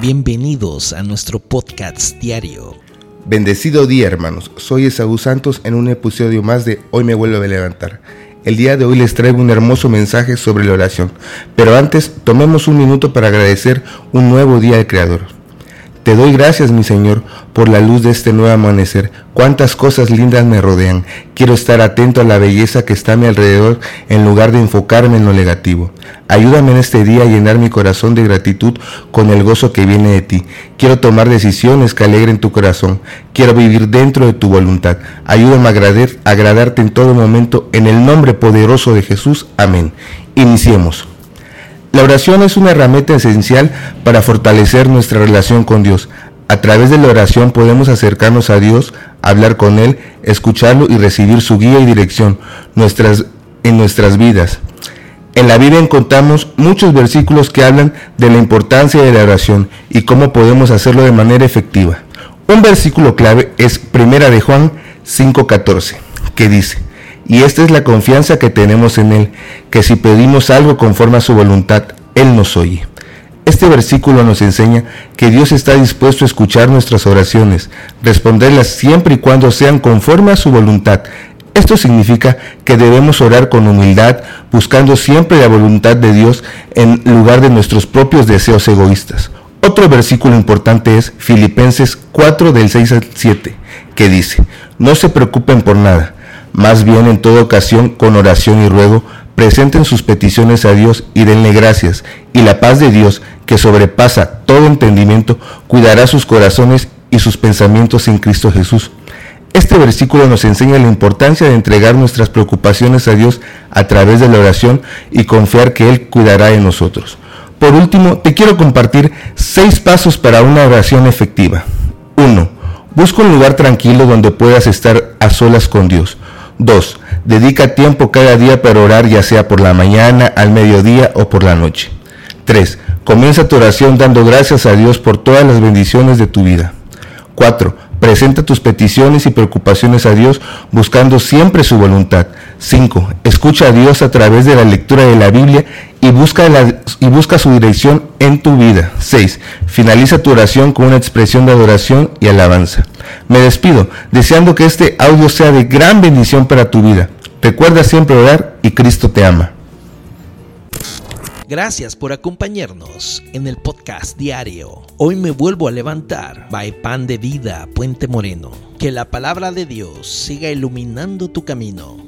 Bienvenidos a nuestro podcast diario. Bendecido día hermanos, soy Esaú Santos en un episodio más de Hoy me vuelvo a levantar. El día de hoy les traigo un hermoso mensaje sobre la oración, pero antes tomemos un minuto para agradecer un nuevo día al Creador. Te doy gracias, mi Señor, por la luz de este nuevo amanecer. Cuántas cosas lindas me rodean. Quiero estar atento a la belleza que está a mi alrededor en lugar de enfocarme en lo negativo. Ayúdame en este día a llenar mi corazón de gratitud con el gozo que viene de ti. Quiero tomar decisiones que alegren tu corazón. Quiero vivir dentro de tu voluntad. Ayúdame a agradarte en todo momento. En el nombre poderoso de Jesús. Amén. Iniciemos. La oración es una herramienta esencial para fortalecer nuestra relación con Dios. A través de la oración podemos acercarnos a Dios, hablar con Él, escucharlo y recibir su guía y dirección en nuestras vidas. En la Biblia encontramos muchos versículos que hablan de la importancia de la oración y cómo podemos hacerlo de manera efectiva. Un versículo clave es Primera de Juan 5:14, que dice: y esta es la confianza que tenemos en Él, que si pedimos algo conforme a su voluntad, Él nos oye. Este versículo nos enseña que Dios está dispuesto a escuchar nuestras oraciones, responderlas siempre y cuando sean conforme a su voluntad. Esto significa que debemos orar con humildad, buscando siempre la voluntad de Dios en lugar de nuestros propios deseos egoístas. Otro versículo importante es Filipenses 4 del 6 al 7, que dice, no se preocupen por nada más bien en toda ocasión, con oración y ruego, presenten sus peticiones a Dios y denle gracias, y la paz de Dios, que sobrepasa todo entendimiento, cuidará sus corazones y sus pensamientos en Cristo Jesús. Este versículo nos enseña la importancia de entregar nuestras preocupaciones a Dios a través de la oración y confiar que Él cuidará de nosotros. Por último, te quiero compartir seis pasos para una oración efectiva. 1. Busca un lugar tranquilo donde puedas estar a solas con Dios. 2. Dedica tiempo cada día para orar, ya sea por la mañana, al mediodía o por la noche. 3. Comienza tu oración dando gracias a Dios por todas las bendiciones de tu vida. 4. Presenta tus peticiones y preocupaciones a Dios buscando siempre su voluntad. 5. Escucha a Dios a través de la lectura de la Biblia y busca, su dirección en tu vida. 6. Finaliza tu oración con una expresión de adoración y alabanza. Me despido, deseando que este audio sea de gran bendición para tu vida. Recuerda siempre orar y Cristo te ama. Gracias por acompañarnos en el podcast diario. Hoy me vuelvo a levantar. By Pan de Vida, Puente Moreno. Que la palabra de Dios siga iluminando tu camino